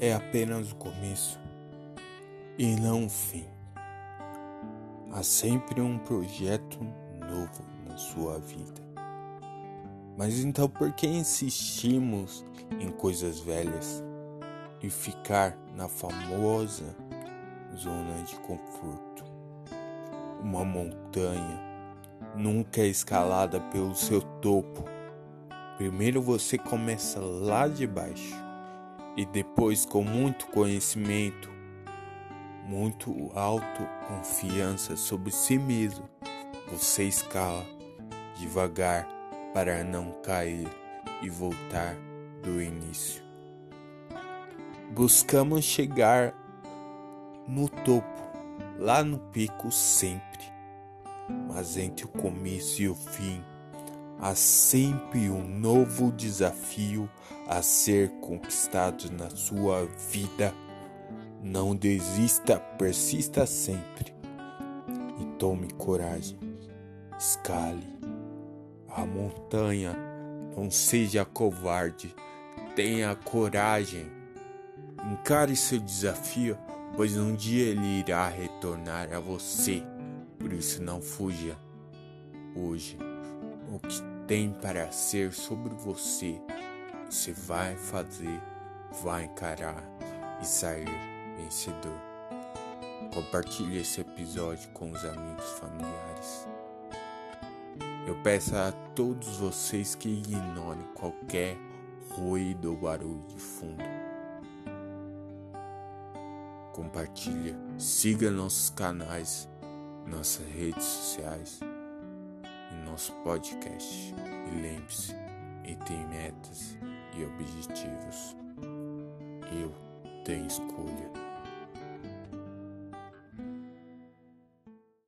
é apenas o começo e não o fim. Há sempre um projeto novo na sua vida. Mas então por que insistimos em coisas velhas e ficar na famosa zona de conforto? Uma montanha nunca é escalada pelo seu topo. Primeiro você começa lá de baixo e depois, com muito conhecimento, muito autoconfiança sobre si mesmo, você escala devagar para não cair e voltar do início. Buscamos chegar no topo, lá no pico sempre, mas entre o começo e o fim há sempre um novo desafio a ser conquistado na sua vida. Não desista, persista sempre e tome coragem. Escale a montanha, não seja covarde, tenha coragem. Encare seu desafio, pois um dia ele irá retornar a você. Por isso não fuja hoje o que tem para ser sobre você. Você vai fazer, vai encarar e sair vencedor. Compartilhe esse episódio com os amigos familiares. Eu peço a todos vocês que ignorem qualquer ruído ou barulho de fundo. Compartilhe, siga nossos canais, nossas redes sociais nosso podcast. E lembre-se, e tem metas e objetivos. Eu tenho escolha.